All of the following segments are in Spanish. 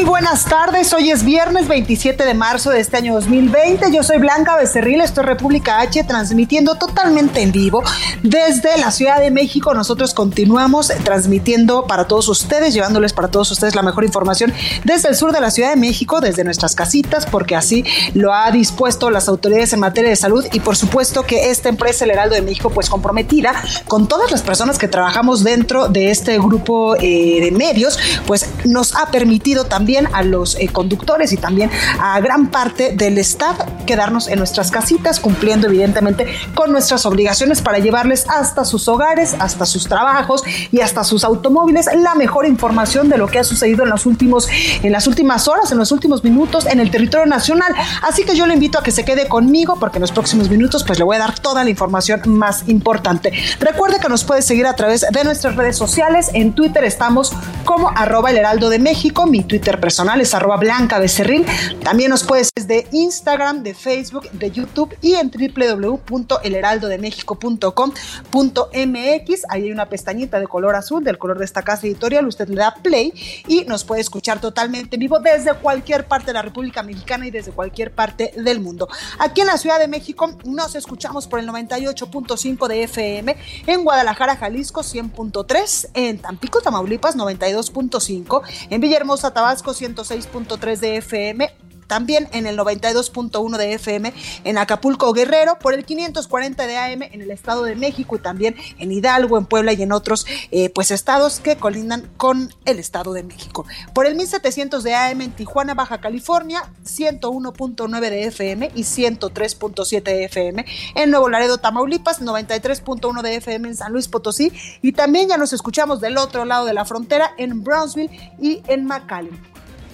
Muy buenas tardes. Hoy es viernes 27 de marzo de este año 2020. Yo soy Blanca Becerril, esto es República H, transmitiendo totalmente en vivo desde la Ciudad de México. Nosotros continuamos transmitiendo para todos ustedes, llevándoles para todos ustedes la mejor información desde el sur de la Ciudad de México, desde nuestras casitas, porque así lo ha dispuesto las autoridades en materia de salud y por supuesto que esta empresa, el Heraldo de México, pues comprometida con todas las personas que trabajamos dentro de este grupo eh, de medios, pues nos ha permitido también a los eh, conductores y también a gran parte del staff quedarnos en nuestras casitas, cumpliendo evidentemente con nuestras obligaciones para llevarles hasta sus hogares, hasta sus trabajos y hasta sus automóviles la mejor información de lo que ha sucedido en los últimos, en las últimas horas, en los últimos minutos en el territorio nacional. Así que yo le invito a que se quede conmigo porque en los próximos minutos pues le voy a dar toda la información más importante. Recuerde que nos puede seguir a través de nuestras redes sociales. En Twitter estamos como arroba el heraldo de México. Mi Twitter personal es arroba blanca becerril. También nos puedes de Instagram, de Facebook, de YouTube y en www.elheraldodemexico.com.mx. Ahí hay una pestañita de color azul, del color de esta casa editorial. Usted le da play y nos puede escuchar totalmente vivo desde cualquier parte de la República Mexicana y desde cualquier parte del mundo. Aquí en la Ciudad de México nos escuchamos por el 98.5 de FM, en Guadalajara, Jalisco 100.3, en Tampico, Tamaulipas 92.5, en Villahermosa, Tabasco 106.3 de FM, también en el 92.1 de FM en Acapulco Guerrero, por el 540 de AM en el Estado de México y también en Hidalgo, en Puebla y en otros eh, pues estados que colindan con el Estado de México. Por el 1700 de AM en Tijuana, Baja California, 101.9 de FM y 103.7 de FM en Nuevo Laredo, Tamaulipas, 93.1 de FM en San Luis Potosí y también ya nos escuchamos del otro lado de la frontera en Brownsville y en McAllen.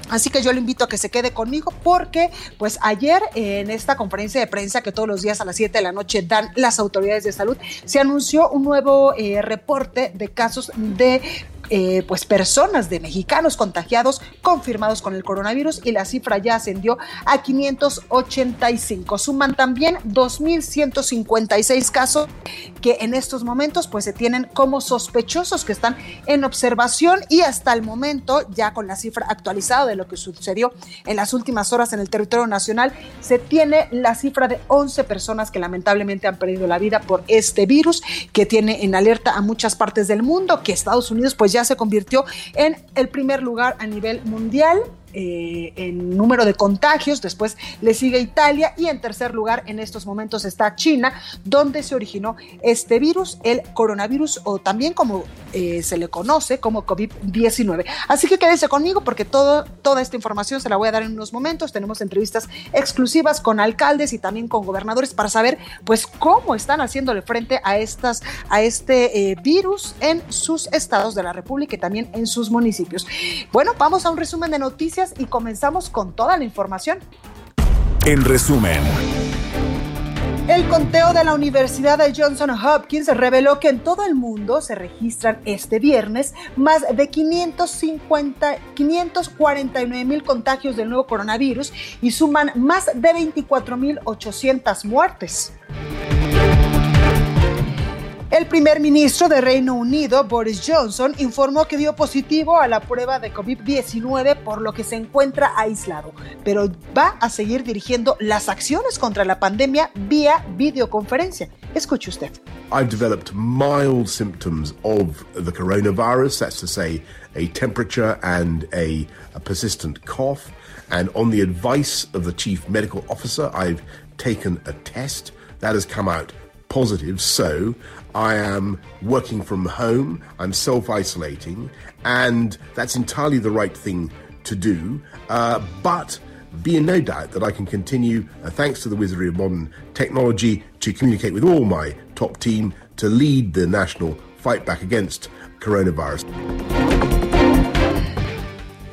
Así que yo le invito a que se quede conmigo porque pues ayer en esta conferencia de prensa que todos los días a las 7 de la noche dan las autoridades de salud, se anunció un nuevo eh, reporte de casos de eh, pues personas de mexicanos contagiados confirmados con el coronavirus y la cifra ya ascendió a 585. Suman también 2.156 casos que en estos momentos pues se tienen como sospechosos que están en observación y hasta el momento ya con la cifra actualizada de lo que sucedió en las últimas horas en el territorio nacional se tiene la cifra de 11 personas que lamentablemente han perdido la vida por este virus que tiene en alerta a muchas partes del mundo que Estados Unidos pues ya se convirtió en el primer lugar a nivel mundial eh, en número de contagios, después le sigue Italia y en tercer lugar en estos momentos está China, donde se originó este virus, el coronavirus o también como eh, se le conoce como COVID-19. Así que quédese conmigo porque todo, toda esta información se la voy a dar en unos momentos. Tenemos entrevistas exclusivas con alcaldes y también con gobernadores para saber pues cómo están haciéndole frente a, estas, a este eh, virus en sus estados de la República y también en sus municipios. Bueno, vamos a un resumen de noticias y comenzamos con toda la información. En resumen. El conteo de la Universidad de Johnson Hopkins reveló que en todo el mundo se registran este viernes más de 550, 549 mil contagios del nuevo coronavirus y suman más de 24.800 muertes. El primer ministro de Reino Unido, Boris Johnson, informó que dio positivo a la prueba de COVID-19, por lo que se encuentra aislado, pero va a seguir dirigiendo las acciones contra la pandemia vía videoconferencia. Escuche usted. I've developed mild symptoms of the coronavirus, that's to say, a temperature and a, a persistent cough. And on the advice of the chief medical officer, I've taken a test that has come out positive. So I am working from home, I'm self isolating, and that's entirely the right thing to do. Uh, but be in no doubt that I can continue, uh, thanks to the wizardry of modern technology, to communicate with all my top team to lead the national fight back against coronavirus.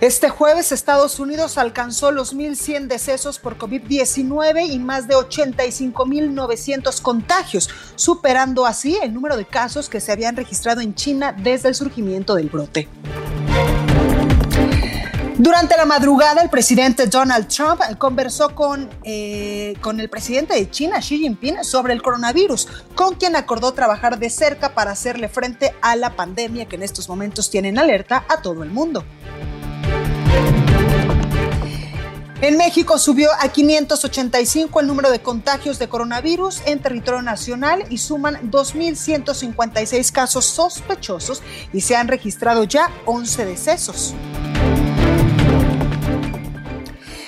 Este jueves Estados Unidos alcanzó los 1.100 decesos por COVID-19 y más de 85.900 contagios, superando así el número de casos que se habían registrado en China desde el surgimiento del brote. Durante la madrugada, el presidente Donald Trump conversó con, eh, con el presidente de China, Xi Jinping, sobre el coronavirus, con quien acordó trabajar de cerca para hacerle frente a la pandemia que en estos momentos tiene en alerta a todo el mundo. En México subió a 585 el número de contagios de coronavirus en territorio nacional y suman 2.156 casos sospechosos y se han registrado ya 11 decesos.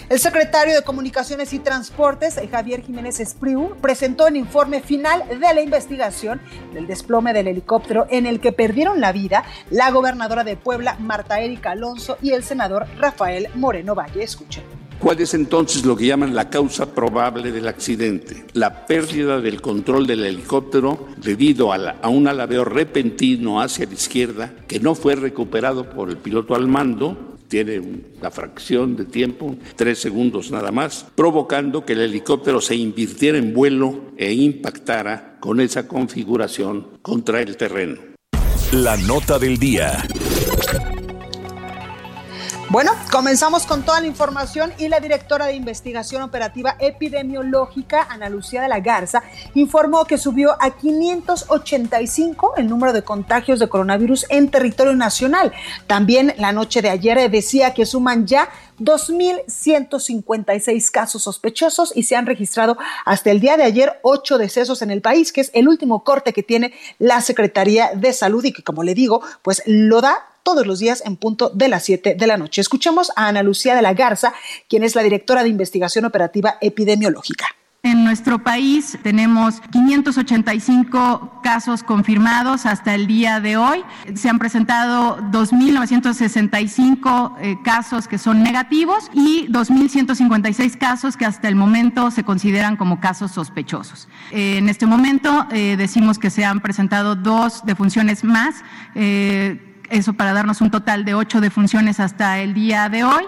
El secretario de Comunicaciones y Transportes, Javier Jiménez Espriu, presentó el informe final de la investigación del desplome del helicóptero en el que perdieron la vida la gobernadora de Puebla, Marta Erika Alonso, y el senador Rafael Moreno Valle. Escuchen. ¿Cuál es entonces lo que llaman la causa probable del accidente? La pérdida del control del helicóptero debido a, un alabeo repentino hacia la izquierda que no fue recuperado por el piloto al mando. Tiene una fracción de tiempo, tres segundos nada más, provocando que el helicóptero se invirtiera en vuelo e impactara con esa configuración contra el terreno. La nota del día. Bueno, comenzamos con toda la información y la directora de investigación operativa epidemiológica, Ana Lucía de la Garza, informó que subió a 585 el número de contagios de coronavirus en territorio nacional. También la noche de ayer decía que suman ya 2.156 casos sospechosos y se han registrado hasta el día de ayer ocho decesos en el país, que es el último corte que tiene la Secretaría de Salud y que, como le digo, pues lo da todos los días en punto de las 7 de la noche. Escuchemos a Ana Lucía de la Garza, quien es la directora de investigación operativa epidemiológica. En nuestro país tenemos 585 casos confirmados hasta el día de hoy. Se han presentado 2.965 eh, casos que son negativos y 2.156 casos que hasta el momento se consideran como casos sospechosos. Eh, en este momento eh, decimos que se han presentado dos defunciones más. Eso para darnos un total de ocho defunciones hasta el día de hoy.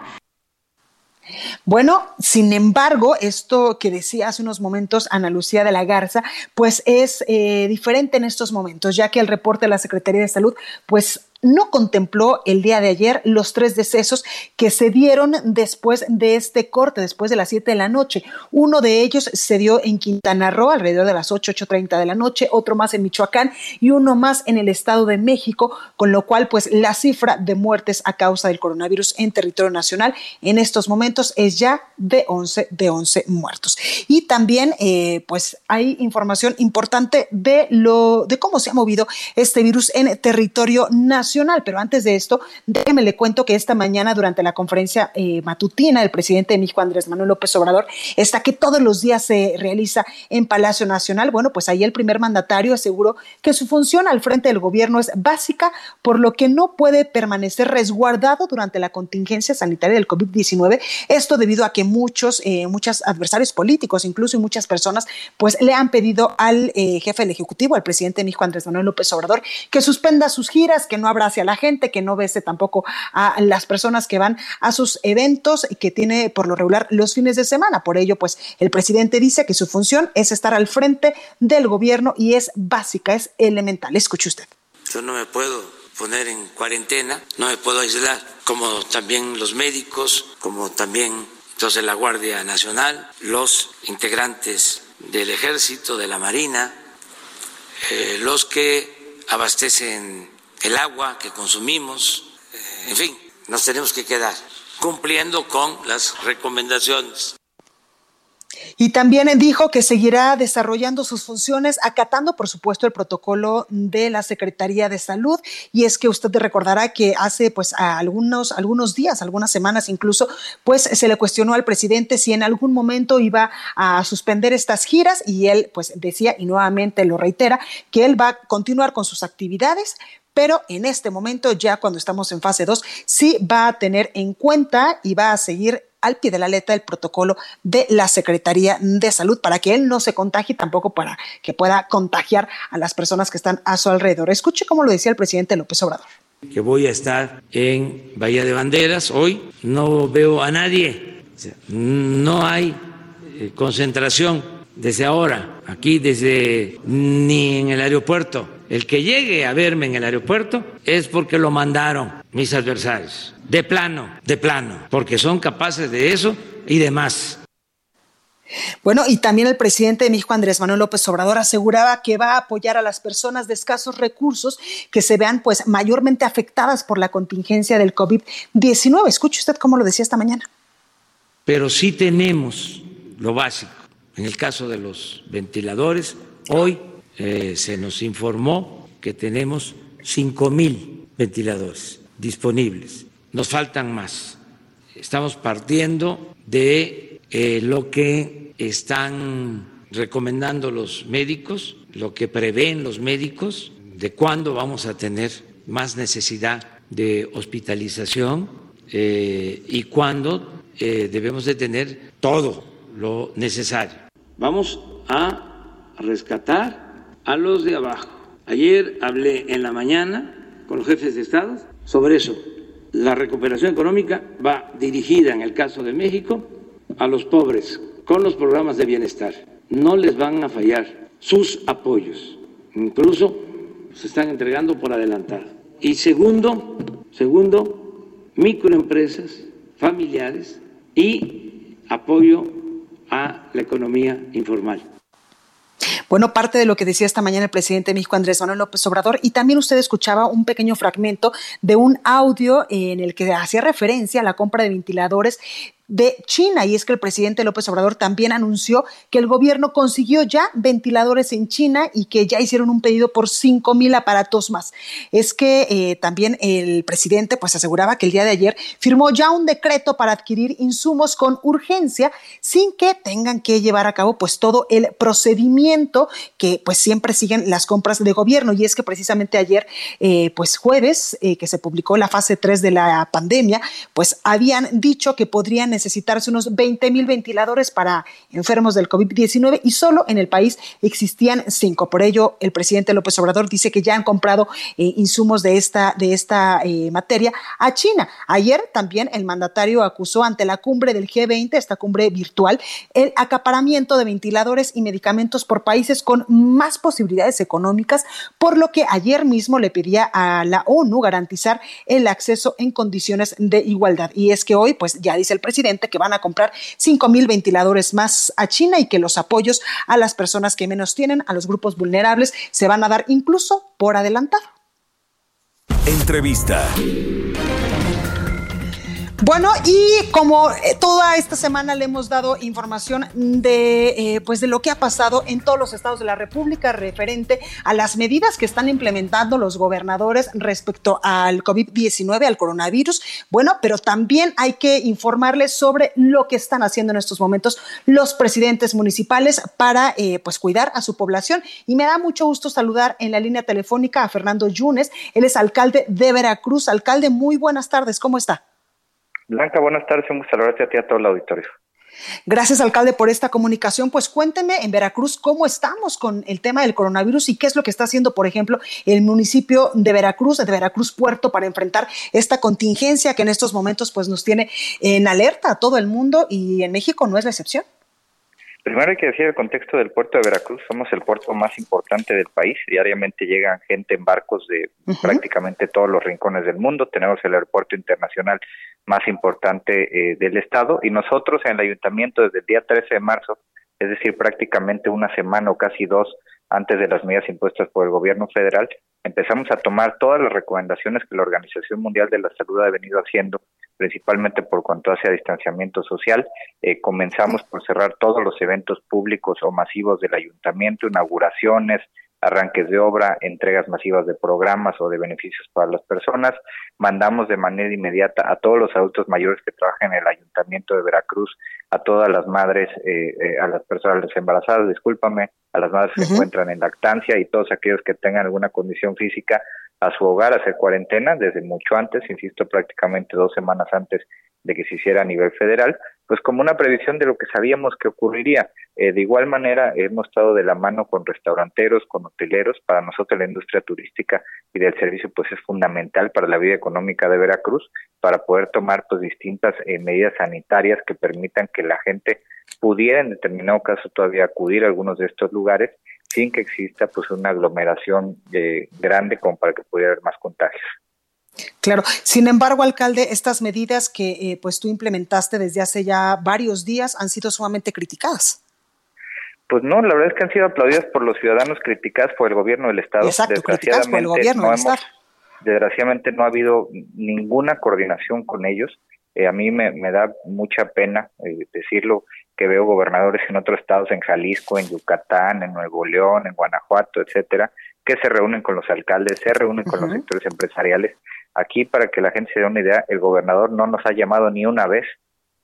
Bueno, sin embargo, esto que decía hace unos momentos Ana Lucía de la Garza, pues es eh, diferente en estos momentos, ya que el reporte de la Secretaría de Salud, pues no contempló el día de ayer los tres decesos que se dieron después de este corte, después de las 7 de la noche. Uno de ellos se dio en Quintana Roo alrededor de las 8, 8.30 de la noche, otro más en Michoacán y uno más en el Estado de México, con lo cual pues la cifra de muertes a causa del coronavirus en territorio nacional en estos momentos es ya de 11, de 11 muertos. Y también eh, pues hay información importante de, lo, de cómo se ha movido este virus en territorio nacional pero antes de esto, déjeme le cuento que esta mañana durante la conferencia eh, matutina del presidente de México, Andrés Manuel López Obrador, esta que todos los días se realiza en Palacio Nacional, bueno, pues ahí el primer mandatario aseguró que su función al frente del gobierno es básica, por lo que no puede permanecer resguardado durante la contingencia sanitaria del COVID-19. Esto debido a que muchos, eh, muchos adversarios políticos, incluso y muchas personas, pues le han pedido al eh, jefe del Ejecutivo, al presidente de México, Andrés Manuel López Obrador, que suspenda sus giras, que no hacia la gente, que no bese tampoco a las personas que van a sus eventos y que tiene por lo regular los fines de semana. Por ello, pues el presidente dice que su función es estar al frente del gobierno y es básica, es elemental. Escuche usted. Yo no me puedo poner en cuarentena, no me puedo aislar, como también los médicos, como también entonces la Guardia Nacional, los integrantes del Ejército, de la Marina, eh, los que abastecen el agua que consumimos, en fin, nos tenemos que quedar cumpliendo con las recomendaciones. Y también dijo que seguirá desarrollando sus funciones, acatando, por supuesto, el protocolo de la Secretaría de Salud. Y es que usted recordará que hace pues algunos, algunos días, algunas semanas incluso, pues se le cuestionó al presidente si en algún momento iba a suspender estas giras y él pues decía, y nuevamente lo reitera, que él va a continuar con sus actividades, pero en este momento, ya cuando estamos en fase 2, sí va a tener en cuenta y va a seguir al pie de la letra el protocolo de la Secretaría de Salud para que él no se contagie tampoco para que pueda contagiar a las personas que están a su alrededor. Escuche cómo lo decía el presidente López Obrador. Que voy a estar en Bahía de Banderas hoy, no veo a nadie, no hay eh, concentración desde ahora, aquí desde ni en el aeropuerto. El que llegue a verme en el aeropuerto es porque lo mandaron mis adversarios. De plano, de plano, porque son capaces de eso y de más. Bueno, y también el presidente de México, Andrés Manuel López Obrador, aseguraba que va a apoyar a las personas de escasos recursos que se vean pues mayormente afectadas por la contingencia del COVID-19. Escuche usted cómo lo decía esta mañana. Pero sí tenemos lo básico. En el caso de los ventiladores, hoy eh, se nos informó que tenemos 5 mil ventiladores disponibles. Nos faltan más. Estamos partiendo de eh, lo que están recomendando los médicos, lo que prevén los médicos, de cuándo vamos a tener más necesidad de hospitalización eh, y cuándo debemos de tener todo lo necesario. Vamos a rescatar a los de abajo. Ayer hablé en la mañana con los jefes de Estado sobre eso. La recuperación económica va dirigida, en el caso de México, a los pobres con los programas de bienestar. No les van a fallar sus apoyos. Incluso se están entregando por adelantado. Y segundo, segundo, microempresas familiares y apoyo a la economía informal. Bueno, parte de lo que decía esta mañana el presidente de México, Andrés Manuel López Obrador, y también usted escuchaba un pequeño fragmento de un audio en el que hacía referencia a la compra de ventiladores de China. Y es que el presidente López Obrador también anunció que el gobierno consiguió ya ventiladores en China y que ya hicieron un pedido por 5 mil aparatos más. Es que eh, también el presidente pues aseguraba que el día de ayer firmó ya un decreto para adquirir insumos con urgencia sin que tengan que llevar a cabo pues todo el procedimiento que pues siempre siguen las compras de gobierno. Y es que precisamente ayer eh, pues jueves eh, que se publicó la fase 3 de la pandemia pues habían dicho que podrían necesitarse unos 20 mil ventiladores para enfermos del COVID-19 y solo en el país existían cinco. Por ello, el presidente López Obrador dice que ya han comprado eh, insumos de esta, de esta eh, materia a China. Ayer también el mandatario acusó ante la cumbre del G20, esta cumbre virtual, el acaparamiento de ventiladores y medicamentos por países con más posibilidades económicas, por lo que ayer mismo le pedía a la ONU garantizar el acceso en condiciones de igualdad. Y es que hoy, pues ya dice el presidente, que van a comprar 5 mil ventiladores más a China y que los apoyos a las personas que menos tienen, a los grupos vulnerables, se van a dar incluso por adelantado. Entrevista. Bueno, y como eh, toda esta semana le hemos dado información de, eh, pues de lo que ha pasado en todos los estados de la República referente a las medidas que están implementando los gobernadores respecto al COVID-19, al coronavirus. Bueno, pero también hay que informarles sobre lo que están haciendo en estos momentos los presidentes municipales para eh, pues cuidar a su población. Y me da mucho gusto saludar en la línea telefónica a Fernando Yunes. Él es alcalde de Veracruz. Alcalde, muy buenas tardes. ¿Cómo está? Blanca, buenas tardes, un gusto saludarte a ti a todo el auditorio. Gracias, alcalde, por esta comunicación. Pues cuénteme en Veracruz cómo estamos con el tema del coronavirus y qué es lo que está haciendo, por ejemplo, el municipio de Veracruz, de Veracruz Puerto, para enfrentar esta contingencia que en estos momentos pues nos tiene en alerta a todo el mundo y en México no es la excepción. Primero hay que decir el contexto del puerto de Veracruz. Somos el puerto más importante del país. Diariamente llegan gente en barcos de prácticamente todos los rincones del mundo. Tenemos el aeropuerto internacional más importante eh, del estado y nosotros en el ayuntamiento desde el día 13 de marzo, es decir, prácticamente una semana o casi dos antes de las medidas impuestas por el gobierno federal, empezamos a tomar todas las recomendaciones que la Organización Mundial de la Salud ha venido haciendo principalmente por cuanto hace a distanciamiento social. Eh, comenzamos por cerrar todos los eventos públicos o masivos del ayuntamiento, inauguraciones, arranques de obra, entregas masivas de programas o de beneficios para las personas. Mandamos de manera inmediata a todos los adultos mayores que trabajan en el Ayuntamiento de Veracruz, a todas las madres, eh, eh, a las personas embarazadas, discúlpame, a las madres que se encuentran en lactancia y todos aquellos que tengan alguna condición física a su hogar a hacer cuarentena desde mucho antes, insisto, prácticamente dos semanas antes de que se hiciera a nivel federal, pues como una previsión de lo que sabíamos que ocurriría. Eh, de igual manera, hemos estado de la mano con restauranteros, con hoteleros. Para nosotros la industria turística y del servicio pues es fundamental para la vida económica de Veracruz, para poder tomar pues distintas eh, medidas sanitarias que permitan que la gente pudiera en determinado caso todavía acudir a algunos de estos lugares sin que exista pues una aglomeración eh, grande como para que pudiera haber más contagios. Claro. Sin embargo, alcalde, estas medidas que eh, pues tú implementaste desde hace ya varios días han sido sumamente criticadas. Pues no, la verdad es que han sido aplaudidas por los ciudadanos, criticadas por el gobierno del Estado. Exacto, criticadas por el gobierno del Estado. Desgraciadamente no ha habido ninguna coordinación con ellos. Eh, a mí me, da mucha pena eh, decirlo que veo gobernadores en otros estados, en Jalisco, en Yucatán, en Nuevo León, en Guanajuato, etcétera, que se reúnen con los alcaldes, se reúnen con los sectores empresariales Aquí, para que la gente se dé una idea, el gobernador no nos ha llamado ni una vez,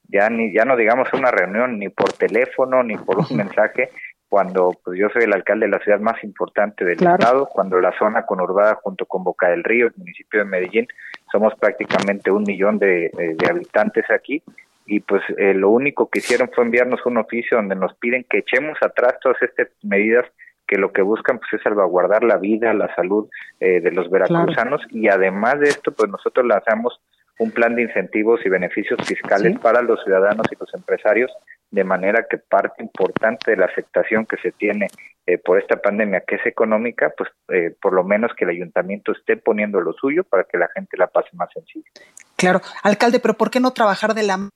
ya ni ya no digamos una reunión ni por teléfono ni por un mensaje, cuando pues yo soy el alcalde de la ciudad más importante del estado, cuando la zona conurbada junto con Boca del Río, el municipio de Medellín, somos prácticamente un millón de, de habitantes aquí y pues eh, lo único que hicieron fue enviarnos un oficio donde nos piden que echemos atrás todas estas medidas que lo que buscan pues es salvaguardar la vida, la salud eh, de los veracruzanos. Y además de esto pues nosotros lanzamos un plan de incentivos y beneficios fiscales para los ciudadanos y los empresarios de manera que parte importante de la afectación que se tiene eh, por esta pandemia que es económica, pues eh, por lo menos que el ayuntamiento esté poniendo lo suyo para que la gente la pase más sencillo. Claro, alcalde, pero ¿por qué no trabajar de la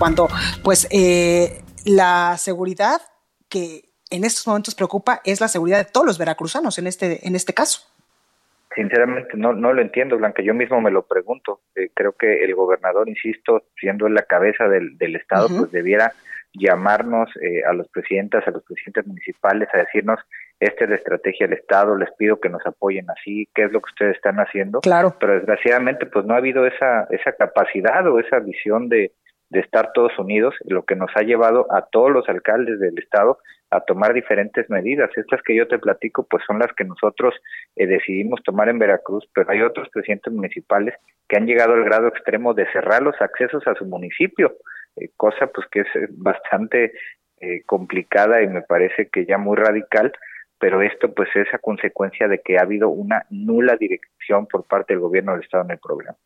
cuando pues eh, la seguridad que en estos momentos preocupa es la seguridad de todos los veracruzanos en este, en este caso. Sinceramente no, no lo entiendo, Blanca. Yo mismo me lo pregunto. Eh, creo que el gobernador, insisto, siendo en la cabeza del, del Estado, pues debiera llamarnos eh, a los presidentes, a los presidentes municipales, a decirnos, esta es la estrategia del Estado, les pido que nos apoyen así, qué es lo que ustedes están haciendo. Claro. Pero desgraciadamente, pues no ha habido esa, esa capacidad o esa visión de, de estar todos unidos, lo que nos ha llevado a todos los alcaldes del estado a tomar diferentes medidas. Estas que yo te platico, pues son las que nosotros eh, decidimos tomar en Veracruz, pero hay otros presidentes municipales que han llegado al grado extremo de cerrar los accesos a su municipio, eh, cosa pues que es eh, bastante complicada y me parece que ya muy radical, pero esto pues es a consecuencia de que ha habido una nula dirección por parte del gobierno del estado en el programa.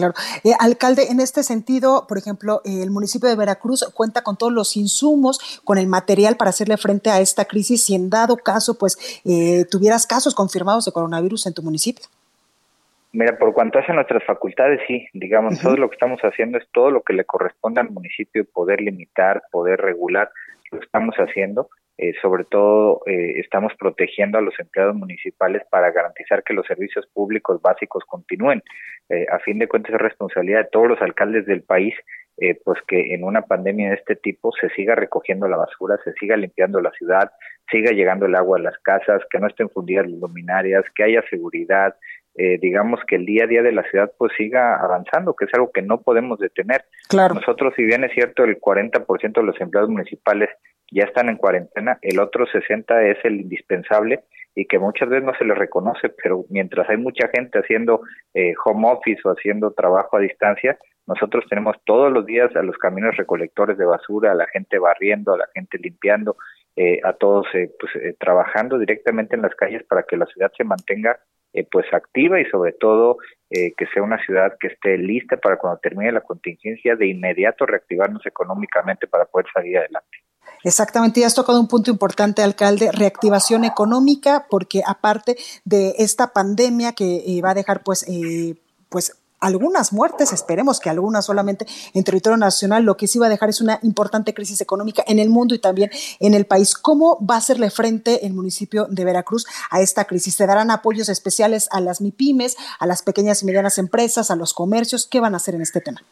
Claro. Eh, alcalde, en este sentido, por ejemplo, el municipio de Veracruz cuenta con todos los insumos, con el material para hacerle frente a esta crisis si en dado caso, pues, eh, tuvieras casos confirmados de coronavirus en tu municipio. Mira, por cuanto hace nuestras facultades, sí, digamos, todo lo que estamos haciendo es todo lo que le corresponde al municipio, poder limitar, poder regular, lo estamos haciendo. Eh, sobre todo eh, estamos protegiendo a los empleados municipales para garantizar que los servicios públicos básicos continúen. Eh, a fin de cuentas es responsabilidad de todos los alcaldes del país, pues que en una pandemia de este tipo se siga recogiendo la basura, se siga limpiando la ciudad, siga llegando el agua a las casas, que no estén fundidas las luminarias, que haya seguridad, digamos que el día a día de la ciudad pues siga avanzando, que es algo que no podemos detener. Claro. Nosotros, si bien es cierto, el 40% de los empleados municipales ya están en cuarentena, el otro 60 es el indispensable y que muchas veces no se le reconoce, pero mientras hay mucha gente haciendo eh, home office o haciendo trabajo a distancia, nosotros tenemos todos los días a los camiones recolectores de basura, a la gente barriendo, a la gente limpiando, eh, a todos eh, pues, trabajando directamente en las calles para que la ciudad se mantenga pues activa y sobre todo que sea una ciudad que esté lista para cuando termine la contingencia de inmediato reactivarnos económicamente para poder salir adelante. Exactamente, y has tocado un punto importante, alcalde, reactivación económica, porque aparte de esta pandemia que eh, va a dejar pues, eh, pues algunas muertes, esperemos que algunas solamente en territorio nacional, lo que sí va a dejar es una importante crisis económica en el mundo y también en el país. ¿Cómo va a hacerle frente el municipio de Veracruz a esta crisis? ¿Se darán apoyos especiales a las MIPIMES, a las pequeñas y medianas empresas, a los comercios? ¿Qué van a hacer en este tema?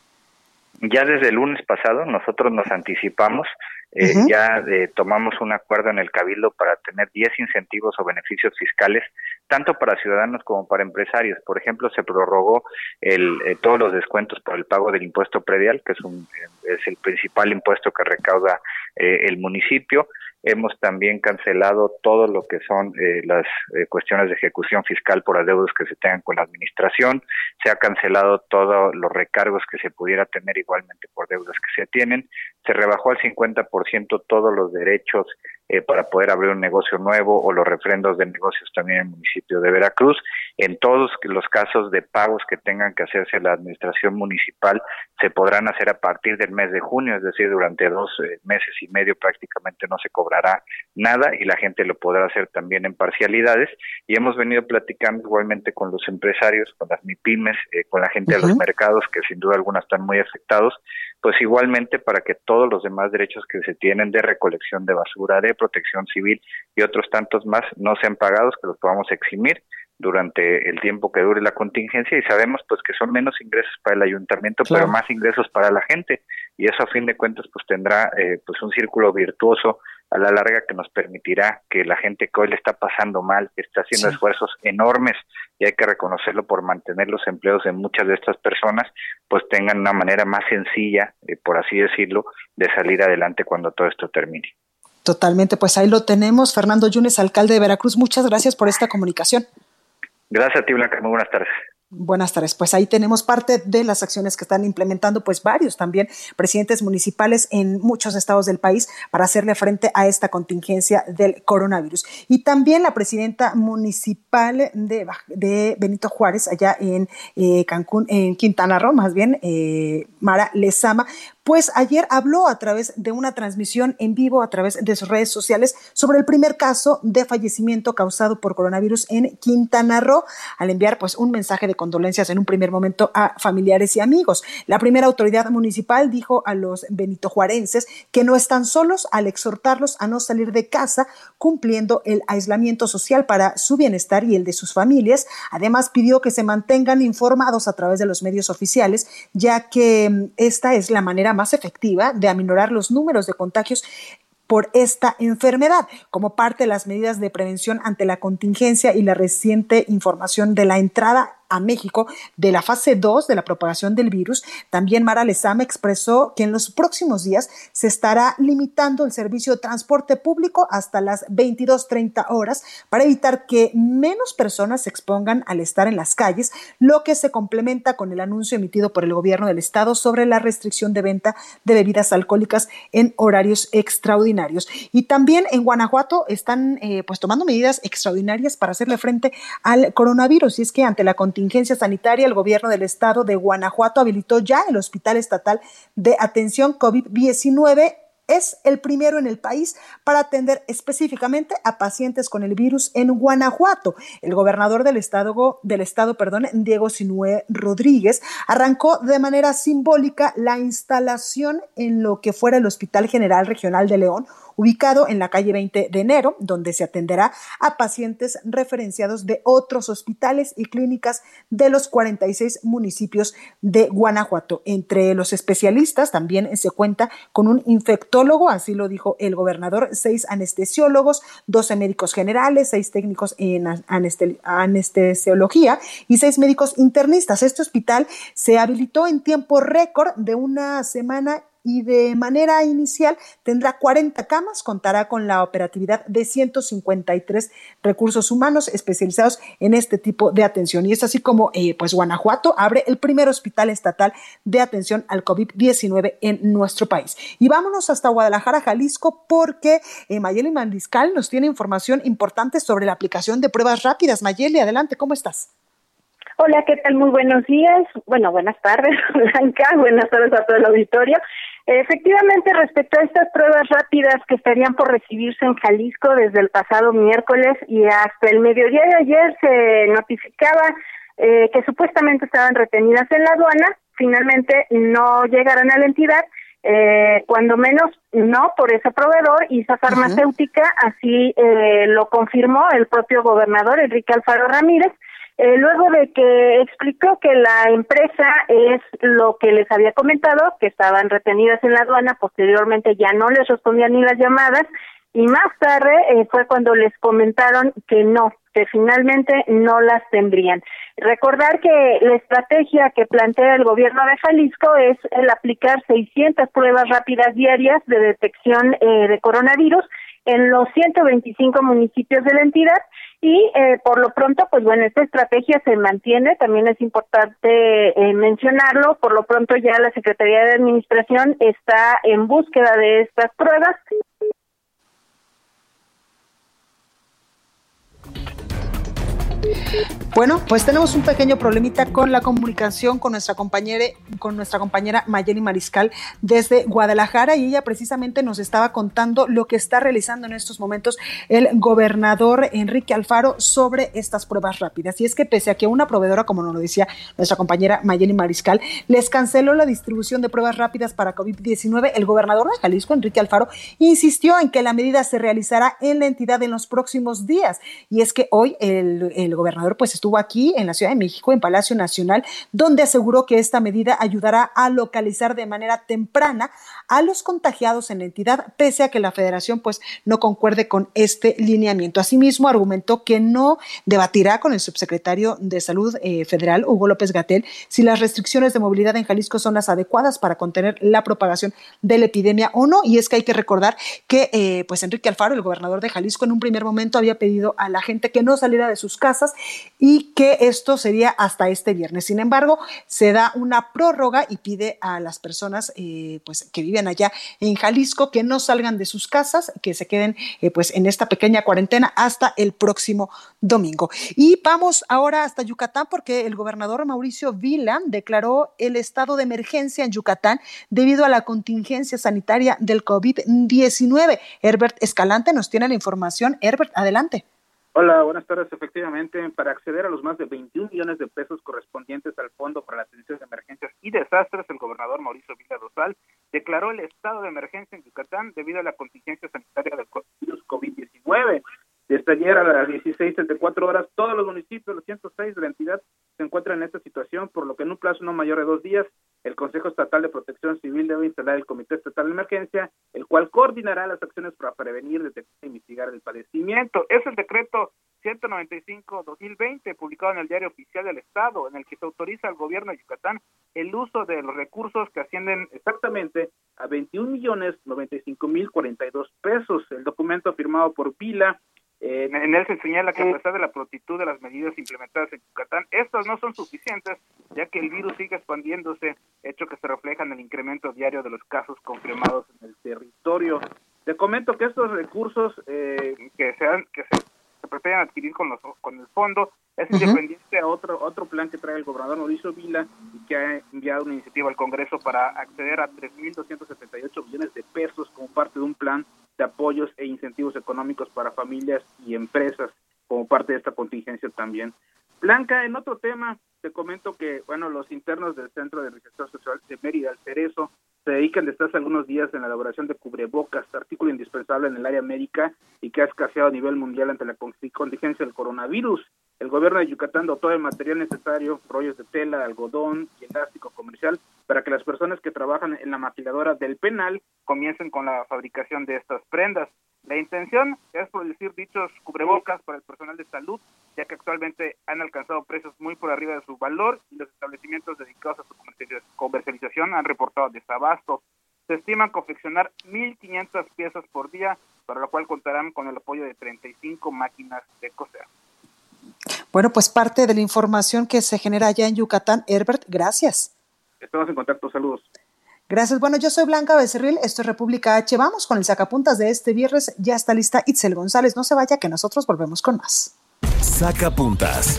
Ya desde el lunes pasado nosotros nos anticipamos, eh, ya eh, tomamos un acuerdo en el Cabildo para tener 10 incentivos o beneficios fiscales, tanto para ciudadanos como para empresarios. Por ejemplo, se prorrogó el, eh, todos los descuentos por el pago del impuesto predial, que es, un, es el principal impuesto que recauda el municipio. Hemos también cancelado todo lo que son eh, las eh, cuestiones de ejecución fiscal por adeudos que se tengan con la administración. Se ha cancelado todos los recargos que se pudiera tener igualmente por deudas que se tienen. Se rebajó al 50% todos los derechos eh, para poder abrir un negocio nuevo o los refrendos de negocios también en el municipio de Veracruz. En todos los casos de pagos que tengan que hacerse la administración municipal se podrán hacer a partir del mes de junio, es decir, durante dos eh, meses y medio prácticamente no se cobrará nada y la gente lo podrá hacer también en parcialidades. Y hemos venido platicando igualmente con los empresarios, con las MIPIMES, eh, con la gente de los mercados, que sin duda alguna están muy afectados, pues igualmente para que todos los demás derechos que se tienen de recolección de basura, de protección civil y otros tantos más no sean pagados, que los podamos eximir durante el tiempo que dure la contingencia. Y sabemos pues que son menos ingresos para el ayuntamiento pero más ingresos para la gente. Y eso a fin de cuentas pues tendrá eh, pues un círculo virtuoso a la larga que nos permitirá que la gente que hoy le está pasando mal, que está haciendo esfuerzos enormes y hay que reconocerlo por mantener los empleos de muchas de estas personas, pues tengan una manera más sencilla, eh, por así decirlo, de salir adelante cuando todo esto termine. Totalmente, pues ahí lo tenemos. Fernando Yunes, alcalde de Veracruz, muchas gracias por esta comunicación. Gracias a ti, Blanca. Muy buenas tardes. Buenas tardes. Pues ahí tenemos parte de las acciones que están implementando, pues varios también presidentes municipales en muchos estados del país para hacerle frente a esta contingencia del coronavirus. Y también la presidenta municipal de, de Benito Juárez, allá en eh, Cancún, en Quintana Roo, más bien, eh, Mara Lezama, pues ayer habló a través de una transmisión en vivo a través de sus redes sociales sobre el primer caso de fallecimiento causado por coronavirus en Quintana Roo, al enviar pues un mensaje de condolencias en un primer momento a familiares y amigos. La primera autoridad municipal dijo a los benitojuarenses que no están solos al exhortarlos a no salir de casa, cumpliendo el aislamiento social para su bienestar y el de sus familias. Además, pidió que se mantengan informados a través de los medios oficiales, ya que mm, esta es la manera más efectiva de aminorar los números de contagios por esta enfermedad, como parte de las medidas de prevención ante la contingencia y la reciente información de la entrada a México de la fase 2 de la propagación del virus, también Mara Lezama expresó que en los próximos días se estará limitando el servicio de transporte público hasta las 22.30 horas para evitar que menos personas se expongan al estar en las calles, lo que se complementa con el anuncio emitido por el gobierno del estado sobre la restricción de venta de bebidas alcohólicas en horarios extraordinarios. Y también en Guanajuato están eh, pues tomando medidas extraordinarias para hacerle frente al coronavirus y es que ante la contingencia sanitaria, el gobierno del estado de Guanajuato habilitó ya el Hospital Estatal de Atención COVID-19 es el primero en el país para atender específicamente a pacientes con el virus en Guanajuato. El gobernador del estado, del estado perdón, Diego Sinué Rodríguez, arrancó de manera simbólica la instalación en lo que fuera el Hospital General Regional de León, ubicado en la calle 20 de enero, donde se atenderá a pacientes referenciados de otros hospitales y clínicas de los 46 municipios de Guanajuato. Entre los especialistas también se cuenta con un infectólogo, así lo dijo el gobernador, seis anestesiólogos, 12 médicos generales, seis técnicos en anestesiología y seis médicos internistas. Este hospital se habilitó en tiempo récord de una semana y de manera inicial tendrá 40 camas, contará con la operatividad de 153 recursos humanos especializados en este tipo de atención. Y es así como eh, pues Guanajuato abre el primer hospital estatal de atención al COVID-19 en nuestro país. Y vámonos hasta Guadalajara, Jalisco, porque eh, Mayeli Mandiscal nos tiene información importante sobre la aplicación de pruebas rápidas. Mayeli, adelante, ¿cómo estás? Hola, ¿qué tal? Muy buenos días. Bueno, buenas tardes, Blanca. Buenas tardes a todo el auditorio. Efectivamente, respecto a estas pruebas rápidas que estarían por recibirse en Jalisco desde el pasado miércoles y hasta el mediodía de ayer se notificaba eh, que supuestamente estaban retenidas en la aduana, finalmente no llegaron a la entidad, eh, cuando menos no por ese proveedor y esa farmacéutica, así eh, lo confirmó el propio gobernador Enrique Alfaro Ramírez, eh, luego de que explicó que la empresa es lo que les había comentado, que estaban retenidas en la aduana, posteriormente ya no les respondían ni las llamadas, y más tarde eh, fue cuando les comentaron que no, que finalmente no las tendrían. Recordar que la estrategia que plantea el gobierno de Jalisco es el aplicar 600 pruebas rápidas diarias de detección eh, de coronavirus en los 125 municipios de la entidad y eh, por lo pronto, pues bueno, esta estrategia se mantiene, también es importante eh, mencionarlo, por lo pronto ya la Secretaría de Administración está en búsqueda de estas pruebas Bueno, pues tenemos un pequeño problemita con la comunicación con nuestra compañera, con nuestra compañera Mayeli Mariscal desde Guadalajara y ella precisamente nos estaba contando lo que está realizando en estos momentos el gobernador Enrique Alfaro sobre estas pruebas rápidas. Y es que pese a que una proveedora, como nos lo decía nuestra compañera Mayeli Mariscal, les canceló la distribución de pruebas rápidas para COVID-19, el gobernador de Jalisco, Enrique Alfaro, insistió en que la medida se realizará en la entidad en los próximos días. Y es que hoy el, el pues estuvo aquí en la Ciudad de México, en Palacio Nacional, donde aseguró que esta medida ayudará a localizar de manera temprana a los contagiados en la entidad, pese a que la federación pues no concuerde con este lineamiento. Asimismo, argumentó que no debatirá con el subsecretario de Salud eh, Federal, Hugo López Gatel, si las restricciones de movilidad en Jalisco son las adecuadas para contener la propagación de la epidemia o no. Y es que hay que recordar que eh, pues Enrique Alfaro, el gobernador de Jalisco, en un primer momento había pedido a la gente que no saliera de sus casas y que esto sería hasta este viernes. Sin embargo, se da una prórroga y pide a las personas eh, pues, que viven allá en Jalisco que no salgan de sus casas, que se queden eh, pues, en esta pequeña cuarentena hasta el próximo domingo. Y vamos ahora hasta Yucatán porque el gobernador Mauricio Vila declaró el estado de emergencia en Yucatán debido a la contingencia sanitaria del COVID-19. Herbert Escalante nos tiene la información. Herbert, adelante. Hola, buenas tardes. Efectivamente, para acceder a los más de 21 millones de pesos correspondientes al Fondo para la Atención de Emergencias y Desastres, el gobernador Mauricio Vila Rosal declaró el estado de emergencia en Yucatán debido a la contingencia sanitaria del virus COVID-19. Desde ayer a las 16.34 horas, todos los municipios, los 106 de la entidad, se encuentran en esta situación, por lo que en un plazo no mayor de dos días, el Consejo Estatal de Protección Civil debe instalar el Comité Estatal de Emergencia, el cual coordinará las acciones para prevenir, detectar y mitigar el padecimiento. Es el decreto 195-2020, publicado en el Diario Oficial del Estado, en el que se autoriza al gobierno de Yucatán el uso de los recursos que ascienden exactamente a 21 millones 95 mil 42 pesos. El documento firmado por Pila en él se señala que a pesar de la prontitud de las medidas implementadas en Yucatán, estas no son suficientes, ya que el virus sigue expandiéndose, hecho que se refleja en el incremento diario de los casos confirmados en el territorio. Te comento que estos recursos eh, que, sean, que se, pretenden adquirir con, los, con el fondo es independiente a otro, otro plan que trae el gobernador Mauricio Vila y que ha enviado una iniciativa al Congreso para acceder a 3.278 millones de pesos como parte de un plan de apoyos e incentivos económicos para familias y empresas como parte de esta contingencia también. Blanca, en otro tema, te comento que, bueno, los internos del Centro de Receptor Social de Mérida, el Cerezo, se dedican desde hace algunos días en la elaboración de cubrebocas, artículo indispensable en el área médica y que ha escaseado a nivel mundial ante la contingencia del coronavirus. El gobierno de Yucatán dotó de material necesario, rollos de tela, algodón y elástico comercial para que las personas que trabajan en la maquiladora del penal comiencen con la fabricación de estas prendas. La intención es producir dichos cubrebocas para el personal de salud, ya que actualmente han alcanzado precios muy por arriba de su valor y los establecimientos dedicados a su comercialización han reportado desabasto. Se estima confeccionar 1.500 piezas por día, para lo cual contarán con el apoyo de 35 máquinas de coser. Bueno, pues parte de la información que se genera allá en Yucatán, Herbert, gracias. Estamos en contacto, saludos. Gracias. Bueno, yo soy Blanca Becerril, esto es República H. Vamos con el sacapuntas de este viernes. Ya está lista Itzel González. No se vaya, que nosotros volvemos con más. Sacapuntas.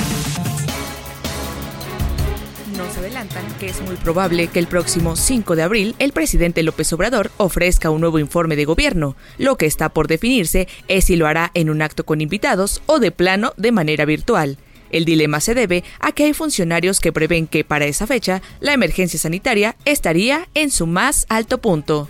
Nos adelantan que es muy probable que el próximo 5 de abril el presidente López Obrador ofrezca un nuevo informe de gobierno. Lo que está por definirse es si lo hará en un acto con invitados o de plano de manera virtual. El dilema se debe a que hay funcionarios que prevén que para esa fecha la emergencia sanitaria estaría en su más alto punto.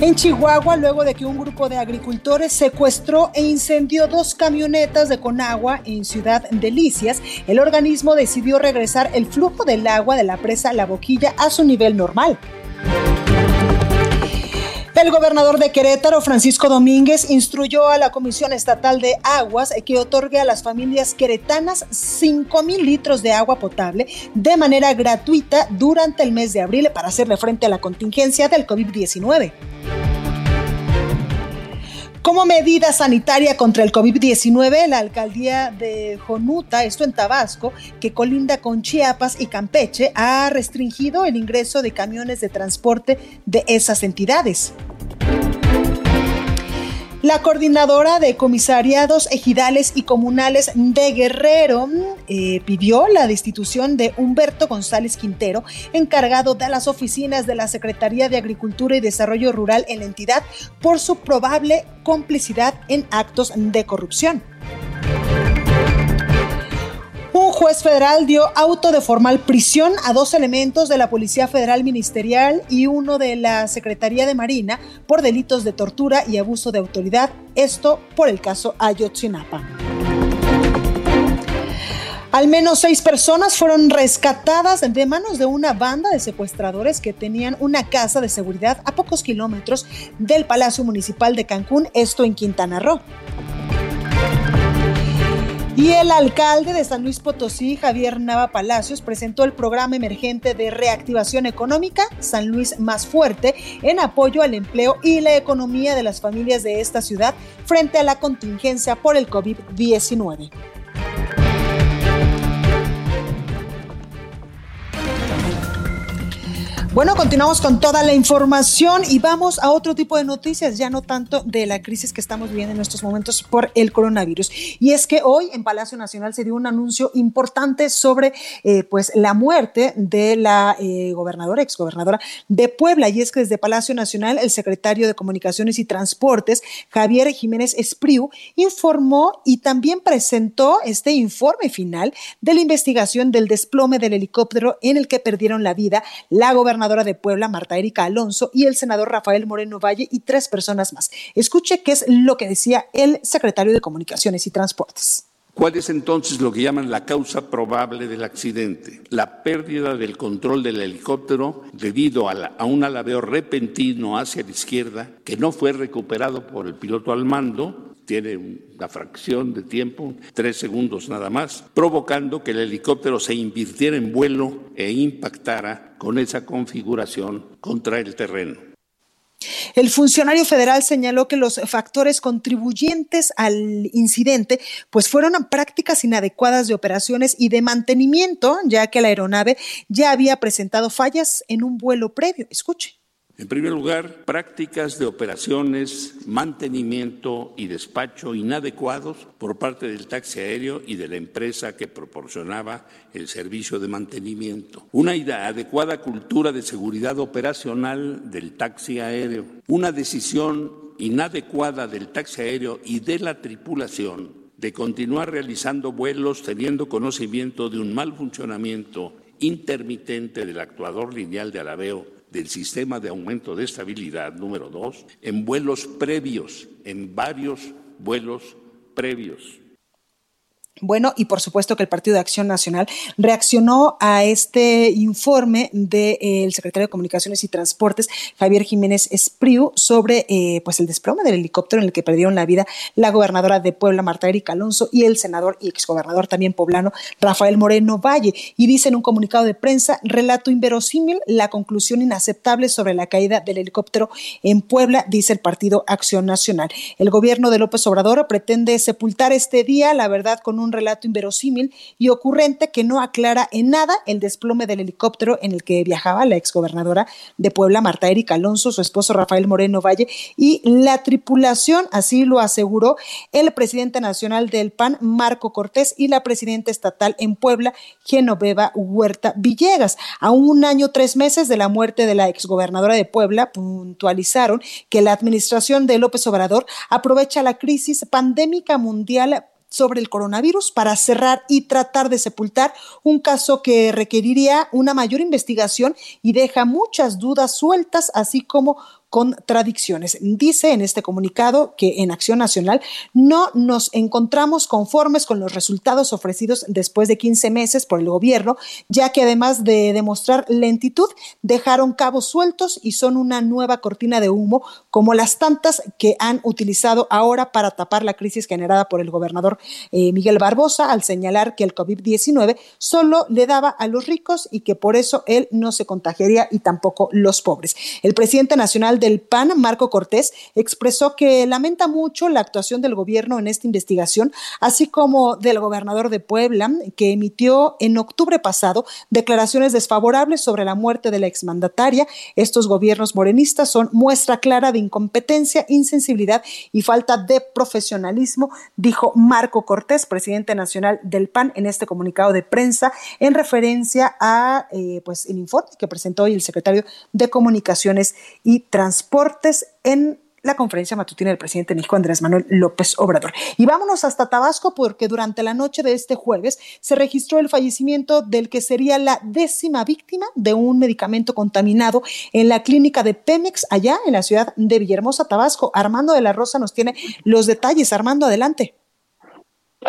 En Chihuahua, luego de que un grupo de agricultores secuestró e incendió dos camionetas de Conagua en Ciudad Delicias, el organismo decidió regresar el flujo del agua de la presa La Boquilla a su nivel normal. El gobernador de Querétaro, Francisco Domínguez, instruyó a la Comisión Estatal de Aguas que otorgue a las familias queretanas 5 mil litros de agua potable de manera gratuita durante el mes de abril para hacerle frente a la contingencia del COVID-19. Como medida sanitaria contra el COVID-19, la alcaldía de Jonuta, esto en Tabasco, que colinda con Chiapas y Campeche, ha restringido el ingreso de camiones de transporte de esas entidades. La coordinadora de comisariados ejidales y comunales de Guerrero eh, pidió la destitución de Humberto González Quintero, encargado de las oficinas de la Secretaría de Agricultura y Desarrollo Rural en la entidad, por su probable complicidad en actos de corrupción. Juez federal dio auto de formal prisión a dos elementos de la Policía Federal Ministerial y uno de la Secretaría de Marina por delitos de tortura y abuso de autoridad, esto por el caso Ayotzinapa. Al menos seis personas fueron rescatadas de manos de una banda de secuestradores que tenían una casa de seguridad a pocos kilómetros del Palacio Municipal de Cancún, esto en Quintana Roo. Y el alcalde de San Luis Potosí, Javier Nava Palacios, presentó el programa emergente de reactivación económica San Luis Más Fuerte en apoyo al empleo y la economía de las familias de esta ciudad frente a la contingencia por el COVID-19. Bueno, continuamos con toda la información y vamos a otro tipo de noticias, ya no tanto de la crisis que estamos viviendo en estos momentos por el coronavirus. Y es que hoy en Palacio Nacional se dio un anuncio importante sobre eh, pues la muerte de la eh, gobernadora, exgobernadora de Puebla. Y es que desde Palacio Nacional el secretario de Comunicaciones y Transportes, Javier Jiménez Espriu, informó y también presentó este informe final de la investigación del desplome del helicóptero en el que perdieron la vida la gobernadora de Puebla, Marta Erika Alonso, y el senador Rafael Moreno Valle y tres personas más. Escuche qué es lo que decía el secretario de Comunicaciones y Transportes. ¿Cuál es entonces lo que llaman la causa probable del accidente? La pérdida del control del helicóptero debido a, a, un alabeo repentino hacia la izquierda que no fue recuperado por el piloto al mando tiene una fracción de tiempo, tres segundos nada más, provocando que el helicóptero se invirtiera en vuelo e impactara con esa configuración contra el terreno. El funcionario federal señaló que los factores contribuyentes al incidente pues fueron prácticas inadecuadas de operaciones y de mantenimiento, ya que la aeronave ya había presentado fallas en un vuelo previo. Escuche. En primer lugar, prácticas de operaciones, mantenimiento y despacho inadecuados por parte del taxi aéreo y de la empresa que proporcionaba el servicio de mantenimiento. Una adecuada cultura de seguridad operacional del taxi aéreo. Una decisión inadecuada del taxi aéreo y de la tripulación de continuar realizando vuelos teniendo conocimiento de un mal funcionamiento intermitente del actuador lineal de alabeo del sistema de aumento de estabilidad número dos en vuelos previos, en varios vuelos previos. Bueno, y por supuesto que el Partido de Acción Nacional reaccionó a este informe del eh, secretario de Comunicaciones y Transportes, Javier Jiménez Espriu, sobre eh, pues el desplome del helicóptero en el que perdieron la vida la gobernadora de Puebla, Marta Erika Alonso, y el senador y exgobernador también poblano, Rafael Moreno Valle. Y dice en un comunicado de prensa, relato inverosímil, la conclusión inaceptable sobre la caída del helicóptero en Puebla, dice el Partido Acción Nacional. El gobierno de López Obrador pretende sepultar este día, la verdad, con un un relato inverosímil y ocurrente que no aclara en nada el desplome del helicóptero en el que viajaba la exgobernadora de Puebla, Marta Erika Alonso, su esposo Rafael Moreno Valle y la tripulación, así lo aseguró el presidente nacional del PAN, Marco Cortés, y la presidenta estatal en Puebla, Genoveva Huerta Villegas. A un año, tres meses de la muerte de la exgobernadora de Puebla, puntualizaron que la administración de López Obrador aprovecha la crisis pandémica mundial sobre el coronavirus para cerrar y tratar de sepultar un caso que requeriría una mayor investigación y deja muchas dudas sueltas, así como contradicciones. Dice en este comunicado que en Acción Nacional no nos encontramos conformes con los resultados ofrecidos después de 15 meses por el gobierno, ya que además de demostrar lentitud, dejaron cabos sueltos y son una nueva cortina de humo como las tantas que han utilizado ahora para tapar la crisis generada por el gobernador eh, Miguel Barbosa al señalar que el COVID-19 solo le daba a los ricos y que por eso él no se contagiaría y tampoco los pobres. El presidente nacional del PAN, Marco Cortés, expresó que lamenta mucho la actuación del gobierno en esta investigación, así como del gobernador de Puebla, que emitió en octubre pasado declaraciones desfavorables sobre la muerte de la exmandataria. Estos gobiernos morenistas son muestra clara de incompetencia, insensibilidad y falta de profesionalismo, dijo Marco Cortés, presidente nacional del PAN, en este comunicado de prensa, en referencia a eh, pues el informe que presentó hoy el secretario de Comunicaciones y Transporte transportes en la conferencia matutina del presidente de México, Andrés Manuel López Obrador. Y vámonos hasta Tabasco porque durante la noche de este jueves se registró el fallecimiento del que sería la décima víctima de un medicamento contaminado en la clínica de Pemex allá en la ciudad de Villahermosa, Tabasco. Armando de la Rosa nos tiene los detalles. Armando, adelante.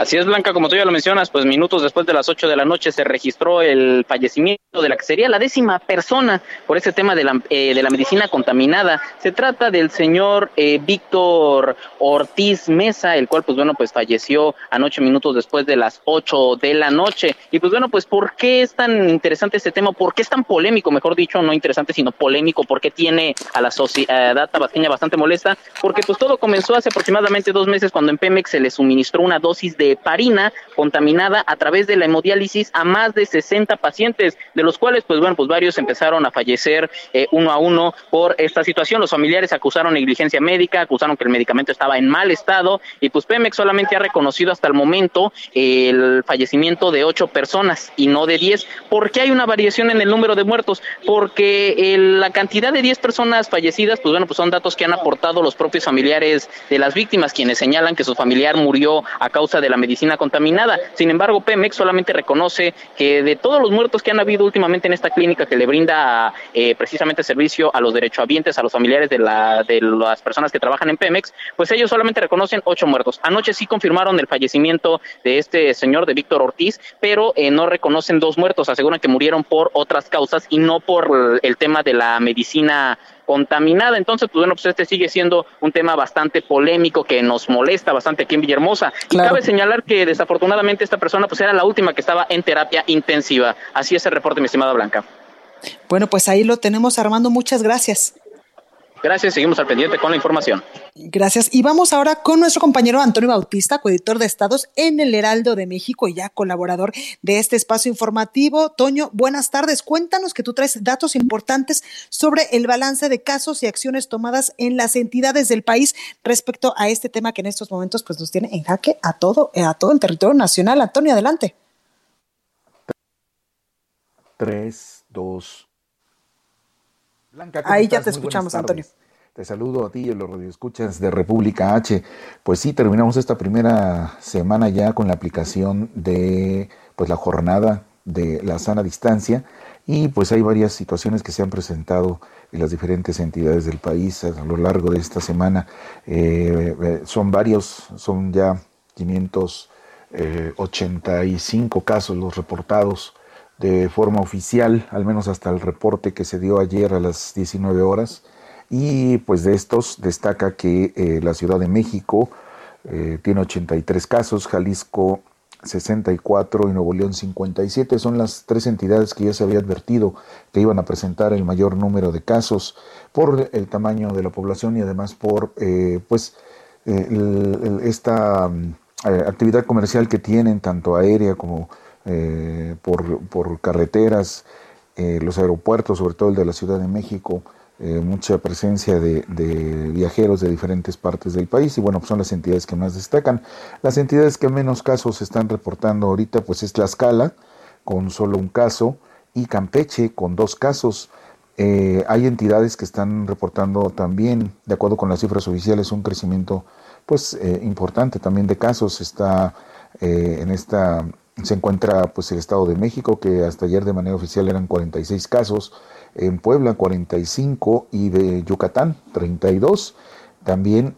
Así es, Blanca, como tú ya lo mencionas, pues minutos después de las 8 de la noche se registró el fallecimiento de la que sería la décima persona por ese tema de la, eh, de la medicina contaminada. Se trata del señor eh, Víctor Ortiz Mesa, el cual, pues bueno, pues falleció anoche minutos después de las 8 de la noche. Y pues bueno, pues ¿por qué es tan interesante este tema? ¿Por qué es tan polémico? Mejor dicho, no interesante, sino polémico. ¿Por qué tiene a la sociedad tabasqueña bastante molesta? Porque pues todo comenzó hace aproximadamente dos meses cuando en Pemex se le suministró una dosis de parina contaminada a través de la hemodiálisis a más de 60 pacientes, de los cuales, pues bueno, pues varios empezaron a fallecer eh, uno a uno por esta situación. Los familiares acusaron negligencia médica, acusaron que el medicamento estaba en mal estado y pues Pemex solamente ha reconocido hasta el momento el fallecimiento de ocho personas y no de diez. ¿Por qué hay una variación en el número de muertos? Porque la cantidad de diez personas fallecidas, pues bueno, pues son datos que han aportado los propios familiares de las víctimas, quienes señalan que su familiar murió a causa de la medicina contaminada. Sin embargo, Pemex solamente reconoce que de todos los muertos que han habido últimamente en esta clínica que le brinda eh, precisamente servicio a los derechohabientes, a los familiares de, la, de las personas que trabajan en Pemex, pues ellos solamente reconocen ocho muertos. Anoche sí confirmaron el fallecimiento de este señor, de Víctor Ortiz, pero eh, no reconocen dos muertos, aseguran que murieron por otras causas y no por el tema de la medicina contaminada. Entonces, pues bueno, pues este sigue siendo un tema bastante polémico que nos molesta bastante aquí en Villahermosa. Y cabe señalar que desafortunadamente esta persona pues era la última que estaba en terapia intensiva. Así es el reporte, mi estimada Blanca. Bueno, pues ahí lo tenemos, Armando. Muchas gracias. Gracias, seguimos al pendiente con la información. Gracias. Y vamos ahora con nuestro compañero Antonio Bautista, coeditor de Estados en el Heraldo de México y ya colaborador de este espacio informativo. Toño, buenas tardes. Cuéntanos que tú traes datos importantes sobre el balance de casos y acciones tomadas en las entidades del país respecto a este tema que en estos momentos pues nos tiene en jaque a todo, a todo el territorio nacional. Antonio, adelante. Tres, dos, Blanca, Ahí ya te escuchamos, Antonio. Te saludo a ti y a los radioescuchas de República H. Pues sí, terminamos esta primera semana ya con la aplicación de pues la jornada de la sana distancia y pues hay varias situaciones que se han presentado en las diferentes entidades del país a lo largo de esta semana. Eh, eh, son varios, son ya 585 casos los reportados de forma oficial, al menos hasta el reporte que se dio ayer a las 19 horas. Y pues de estos destaca que eh, la Ciudad de México eh, tiene 83 casos, Jalisco 64 y Nuevo León 57. Son las tres entidades que ya se había advertido que iban a presentar el mayor número de casos por el tamaño de la población y además por eh, pues esta actividad comercial que tienen, tanto aérea como por, por, carreteras, los aeropuertos, sobre todo el de la Ciudad de México, mucha presencia de, viajeros de diferentes partes del país y bueno, pues son las entidades que más destacan. Las entidades que menos casos están reportando ahorita pues es Tlaxcala con solo un caso y Campeche con dos casos. Eh, hay entidades que están reportando también, de acuerdo con las cifras oficiales, un crecimiento pues eh, importante también de casos. Está eh, en esta se encuentra pues el Estado de México que hasta ayer de manera oficial eran 46 casos, en Puebla 45 y de Yucatán 32. También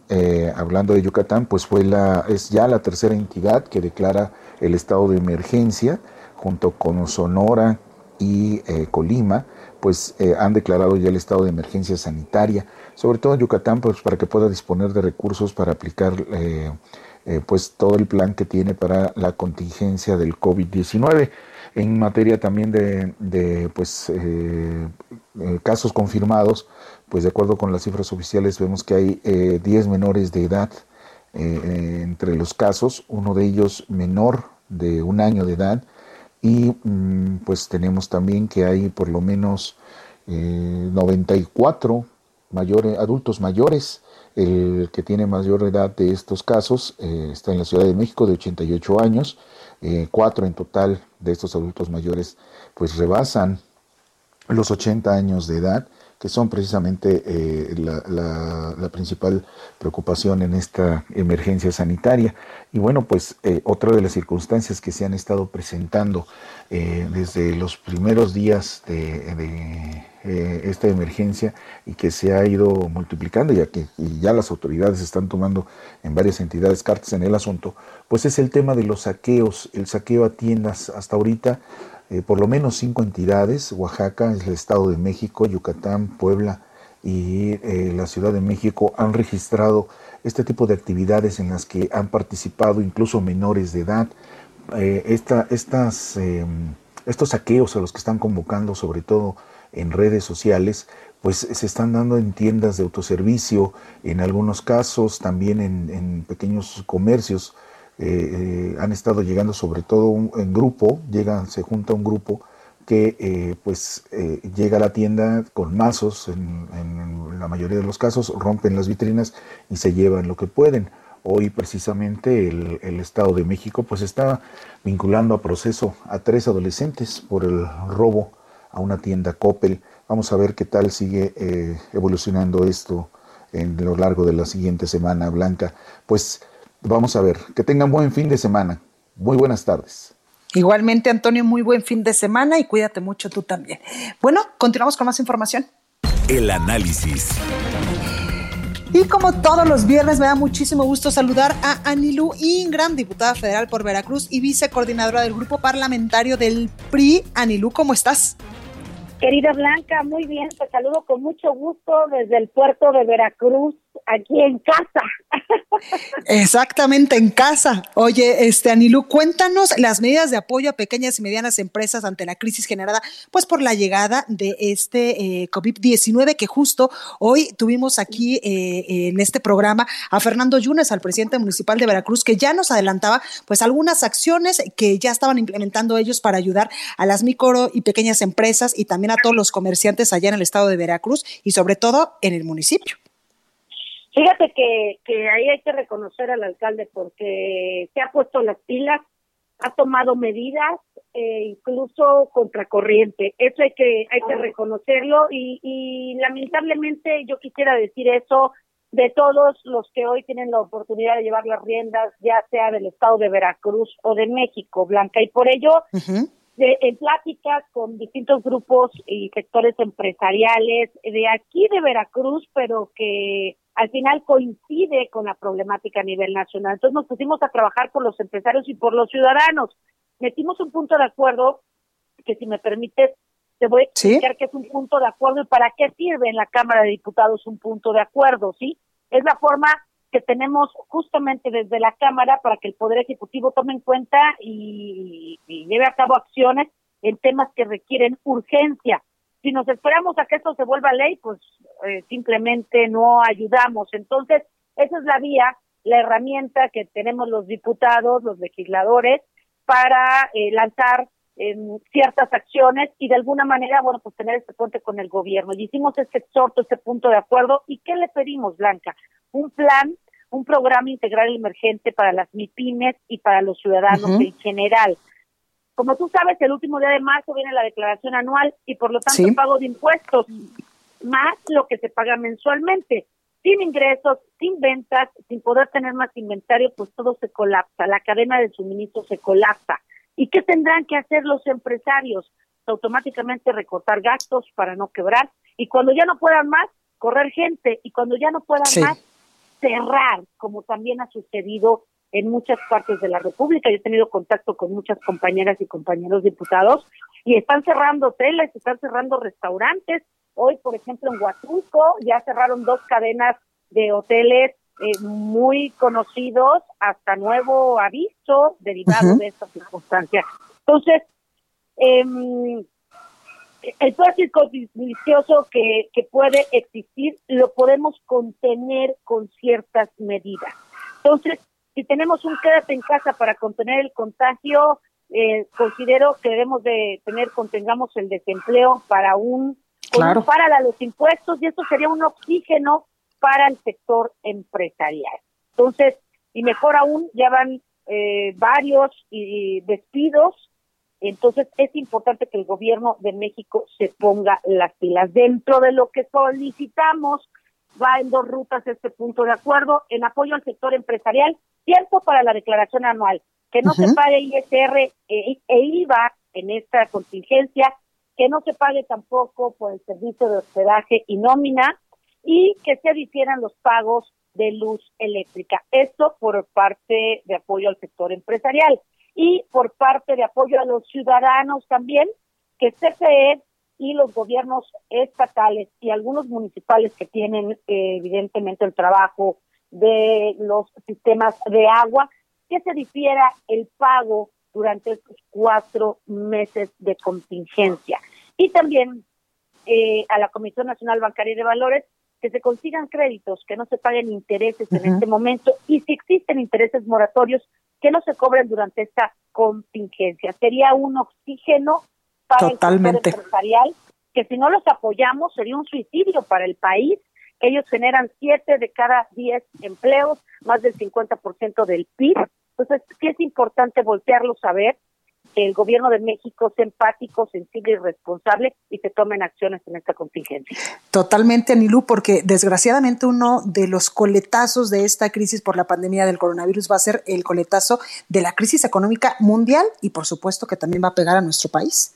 hablando de Yucatán, pues fue la es ya la tercera entidad que declara el estado de emergencia junto con Sonora y Colima pues eh, han declarado ya el estado de emergencia sanitaria, sobre todo en Yucatán, pues para que pueda disponer de recursos para aplicar eh, eh, pues todo el plan que tiene para la contingencia del COVID-19. En materia también de, pues casos confirmados, pues de acuerdo con las cifras oficiales vemos que hay 10 menores de edad entre los casos, uno de ellos menor de un año de edad, y mm, pues tenemos también que hay por lo menos 94 eh, mayores, adultos mayores. El que tiene mayor edad de estos casos eh, está en la Ciudad de México de 88 años. Eh, cuatro en total de estos adultos mayores pues rebasan los 80 años de edad que son precisamente eh, la, principal preocupación en esta emergencia sanitaria. Y bueno, pues eh, otra de las circunstancias que se han estado presentando eh, desde los primeros días de, esta emergencia y que se ha ido multiplicando, ya que ya las autoridades están tomando en varias entidades cartas en el asunto, pues es el tema de los saqueos, el saqueo a tiendas hasta ahorita eh, por lo menos cinco entidades, Oaxaca, el Estado de México, Yucatán, Puebla y eh, la Ciudad de México han registrado este tipo de actividades en las que han participado incluso menores de edad. Eh, estas, em, estos saqueos a los que están convocando, sobre todo en redes sociales, pues se están dando en tiendas de autoservicio, en algunos casos también en pequeños comercios eh, han estado llegando sobre todo en grupo, llega, se junta un grupo que eh, pues eh, llega a la tienda con mazos, en, la mayoría de los casos rompen las vitrinas y se llevan lo que pueden. Hoy precisamente el, Estado de México pues está vinculando a proceso a tres adolescentes por el robo a una tienda Coppel. Vamos a ver qué tal sigue evolucionando esto en lo largo de la siguiente semana, Blanca. Pues Vamos a ver, que tengan buen fin de semana. Muy buenas tardes. Igualmente, Antonio, muy buen fin de semana y cuídate mucho tú también. Bueno, continuamos con más información. El análisis. Y como todos los viernes, me da muchísimo gusto saludar a Anilú Ingram, diputada federal por Veracruz y vicecoordinadora del grupo parlamentario del PRI. Anilú, ¿cómo estás? Querida Blanca, muy bien, te saludo con mucho gusto desde el puerto de Veracruz, aquí en casa. Exactamente, en casa. Oye, este Anilú, cuéntanos las medidas de apoyo a pequeñas y medianas empresas ante la crisis generada pues por la llegada de este eh, COVID-19 que justo hoy tuvimos aquí eh, en este programa a Fernando Yunes, al presidente municipal de Veracruz, que ya nos adelantaba pues algunas acciones que ya estaban implementando ellos para ayudar a las micro y pequeñas empresas y también a todos los comerciantes allá en el estado de Veracruz y sobre todo en el municipio. Fíjate que, que ahí hay que reconocer al alcalde porque se ha puesto las pilas, ha tomado medidas, eh, incluso contracorriente. Eso hay que hay que reconocerlo y, y lamentablemente yo quisiera decir eso de todos los que hoy tienen la oportunidad de llevar las riendas, ya sea del estado de Veracruz o de México, Blanca, y por ello de, en pláticas con distintos grupos y sectores empresariales de aquí de Veracruz, pero que al final coincide con la problemática a nivel nacional. Entonces nos pusimos a trabajar por los empresarios y por los ciudadanos. Metimos un punto de acuerdo que si me permites te voy a explicar qué es un punto de acuerdo y para qué sirve en la Cámara de Diputados un punto de acuerdo, ¿sí? Es la forma que tenemos justamente desde la Cámara para que el Poder Ejecutivo tome en cuenta y, lleve a cabo acciones en temas que requieren urgencia. Si nos esperamos a que esto se vuelva ley, pues eh, simplemente no ayudamos. Entonces, esa es la vía la herramienta que tenemos los diputados, los legisladores, para eh, lanzar em, ciertas acciones y de alguna manera, bueno, pues tener este puente con el gobierno. Y hicimos este exhorto, este punto de acuerdo. ¿Y qué le pedimos, Blanca? Un plan, un programa integral emergente para las MIPIMES y para los ciudadanos en general. Como tú sabes, el último día de marzo viene la declaración anual y por lo tanto el pago de impuestos, más lo que se paga mensualmente sin ingresos, sin ventas, sin poder tener más inventario, pues todo se colapsa, la cadena de suministro se colapsa. ¿Y qué tendrán que hacer los empresarios? Automáticamente recortar gastos para no quebrar y cuando ya no puedan más, correr gente y cuando ya no puedan más, cerrar, como también ha sucedido en muchas partes de la República. Yo he tenido contacto con muchas compañeras y compañeros diputados y están cerrando hoteles, están cerrando restaurantes, Hoy, por ejemplo, en Huatulco ya cerraron dos cadenas de hoteles eh, muy conocidos hasta nuevo aviso derivado de esta circunstancia. Entonces, eh, el tráfico vicioso que, que puede existir lo podemos contener con ciertas medidas. Entonces, si tenemos un quédate en casa para contener el contagio, eh, considero que debemos de tener, contengamos el desempleo para un claro. para los impuestos y esto sería un oxígeno para el sector empresarial. Entonces, y mejor aún, ya van eh, varios y, despidos, entonces es importante que el gobierno de México se ponga las pilas. Dentro de lo que solicitamos, va en dos rutas este punto de acuerdo, en apoyo al sector empresarial, tiempo para la declaración anual, que no se pague ISR e, e IVA en esta contingencia, que no se pague tampoco por el servicio de hospedaje y nómina y que se difieran los pagos de luz eléctrica. Esto por parte de apoyo al sector empresarial y por parte de apoyo a los ciudadanos también, que CFE y los gobiernos estatales y algunos municipales que tienen eh, evidentemente el trabajo de los sistemas de agua, que se difiera el pago durante estos cuatro meses de contingencia. Y también eh, a la Comisión Nacional Bancaria de Valores que se consigan créditos, que no se paguen intereses en este momento y si existen intereses moratorios, que no se cobren durante esta contingencia. Sería un oxígeno para el sector empresarial que si no los apoyamos sería un suicidio para el país. Ellos generan siete de cada diez empleos, más del 50% del PIB entonces, sí es importante voltearlos a ver, el gobierno de México sea empático, sensible y responsable y se tomen acciones en esta contingencia. Totalmente, Anilú, porque desgraciadamente uno de los coletazos de esta crisis por la pandemia del coronavirus va a ser el coletazo de la crisis económica mundial y por supuesto que también va a pegar a nuestro país.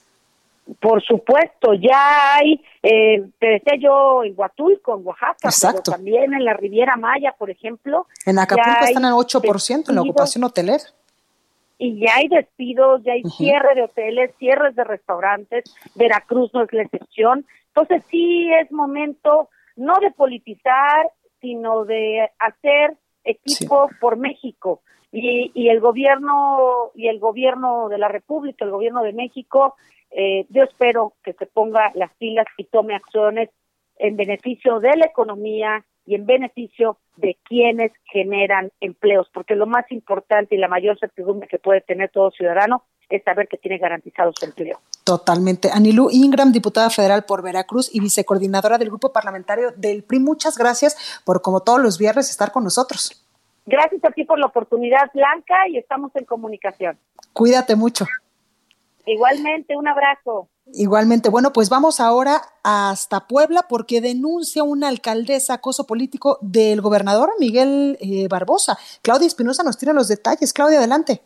Por supuesto, ya hay, eh, te decía yo, en Huatulco, en Oaxaca, pero también en la Riviera Maya, por ejemplo. En Acapulco están al 8% en la ocupación hotelera. Y ya hay despidos, ya hay cierre de hoteles, cierres de restaurantes, Veracruz no es la excepción. Entonces sí es momento no de politizar, sino de hacer equipo por México. Y, y el gobierno y el gobierno de la República, el gobierno de México eh, yo espero que se ponga las pilas y tome acciones en beneficio de la economía y en beneficio de quienes generan empleos, porque lo más importante y la mayor certidumbre que puede tener todo ciudadano es saber que tiene garantizado su empleo. Totalmente. Anilú Ingram, diputada federal por Veracruz y vicecoordinadora del grupo parlamentario del PRI, muchas gracias por, como todos los viernes, estar con nosotros. Gracias a ti por la oportunidad, Blanca, y estamos en comunicación. Cuídate mucho. Igualmente, un abrazo. Igualmente. Bueno, pues vamos ahora hasta Puebla porque denuncia una alcaldesa acoso político del gobernador Miguel eh, Barbosa. Claudia Espinosa nos tiene los detalles. Claudia, adelante.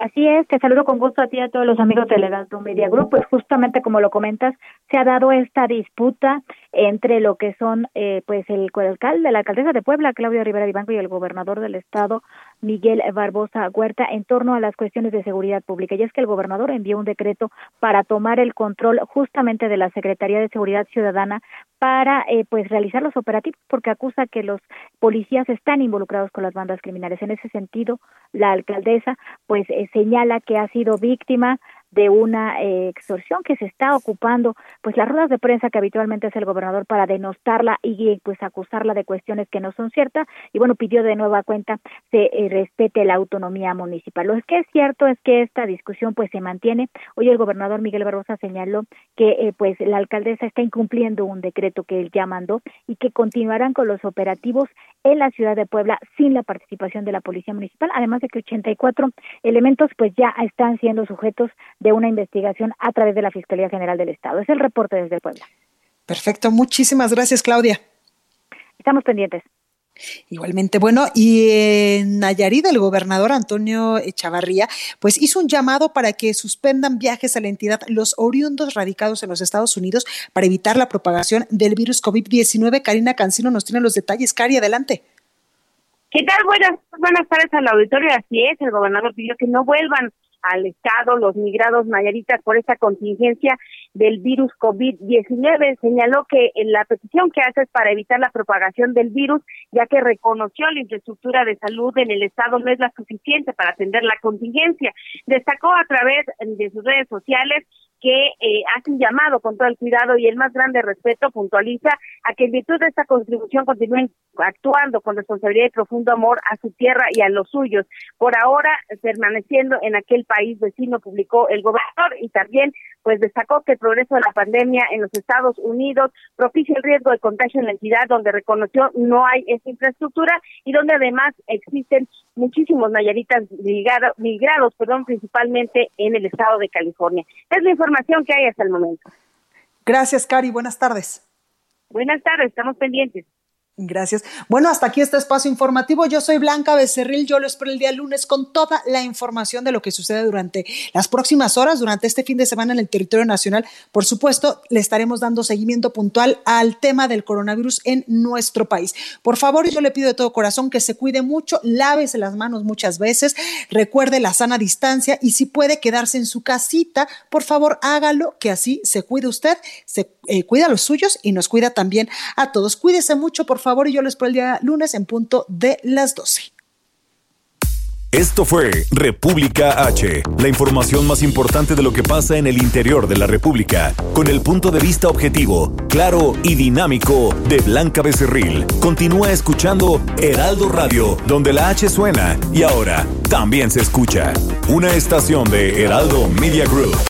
Así es, te saludo con gusto a ti y a todos los amigos del Heraldo Media Group. Pues justamente como lo comentas, se ha dado esta disputa entre lo que son, eh, pues, el alcalde, la alcaldesa de Puebla, Claudia Rivera Vivanco, y el gobernador del estado, Miguel Barbosa Huerta, en torno a las cuestiones de seguridad pública. Y es que el gobernador envió un decreto para tomar el control justamente de la Secretaría de Seguridad Ciudadana para, eh, pues, realizar los operativos, porque acusa que los policías están involucrados con las bandas criminales. En ese sentido, la alcaldesa, pues, señala que ha sido víctima de una eh, extorsión que se está ocupando pues las ruedas de prensa que habitualmente hace el gobernador para denostarla y pues acusarla de cuestiones que no son ciertas y bueno pidió de nueva cuenta se eh, respete la autonomía municipal. Lo que es cierto es que esta discusión pues se mantiene. Hoy el gobernador Miguel Barrosa señaló que eh, pues la alcaldesa está incumpliendo un decreto que él ya mandó y que continuarán con los operativos en la ciudad de Puebla sin la participación de la policía municipal, además de que 84 elementos pues ya están siendo sujetos de una investigación a través de la Fiscalía General del Estado. Es el reporte desde Puebla. Perfecto, muchísimas gracias Claudia. Estamos pendientes. Igualmente, bueno, y en Nayarit el gobernador Antonio Echavarría, pues hizo un llamado para que suspendan viajes a la entidad los oriundos radicados en los Estados Unidos para evitar la propagación del virus COVID-19. Karina Cancino nos tiene los detalles. Cari, adelante. ¿Qué tal? Buenas, buenas tardes al auditorio. Así es, el gobernador pidió que no vuelvan al Estado los migrados mayaritas por esta contingencia del virus COVID-19. Señaló que la petición que hace es para evitar la propagación del virus, ya que reconoció la infraestructura de salud en el Estado no es la suficiente para atender la contingencia. Destacó a través de sus redes sociales que eh, hace llamado con todo el cuidado y el más grande respeto, puntualiza a que en virtud de esta contribución continúen actuando con responsabilidad y profundo amor a su tierra y a los suyos. Por ahora, permaneciendo en aquel país vecino, publicó el gobernador y también pues destacó que el progreso de la pandemia en los Estados Unidos propicia el riesgo de contagio en la entidad donde reconoció no hay esta infraestructura y donde además existen muchísimos nayaritas migrados, migrados perdón, principalmente en el estado de California. Es la información que hay hasta el momento. Gracias, Cari. Buenas tardes. Buenas tardes, estamos pendientes. Gracias. Bueno, hasta aquí este espacio informativo. Yo soy Blanca Becerril. Yo lo espero el día lunes con toda la información de lo que sucede durante las próximas horas, durante este fin de semana en el territorio nacional. Por supuesto, le estaremos dando seguimiento puntual al tema del coronavirus en nuestro país. Por favor, yo le pido de todo corazón que se cuide mucho, lávese las manos muchas veces, recuerde la sana distancia y si puede quedarse en su casita, por favor, hágalo, que así se cuide usted, eh, cuida a los suyos y nos cuida también a todos. Cuídese mucho, por favor y yo les espero el día lunes en punto de las 12. Esto fue República H, la información más importante de lo que pasa en el interior de la República, con el punto de vista objetivo, claro y dinámico de Blanca Becerril. Continúa escuchando Heraldo Radio, donde la H suena y ahora también se escucha. Una estación de Heraldo Media Group.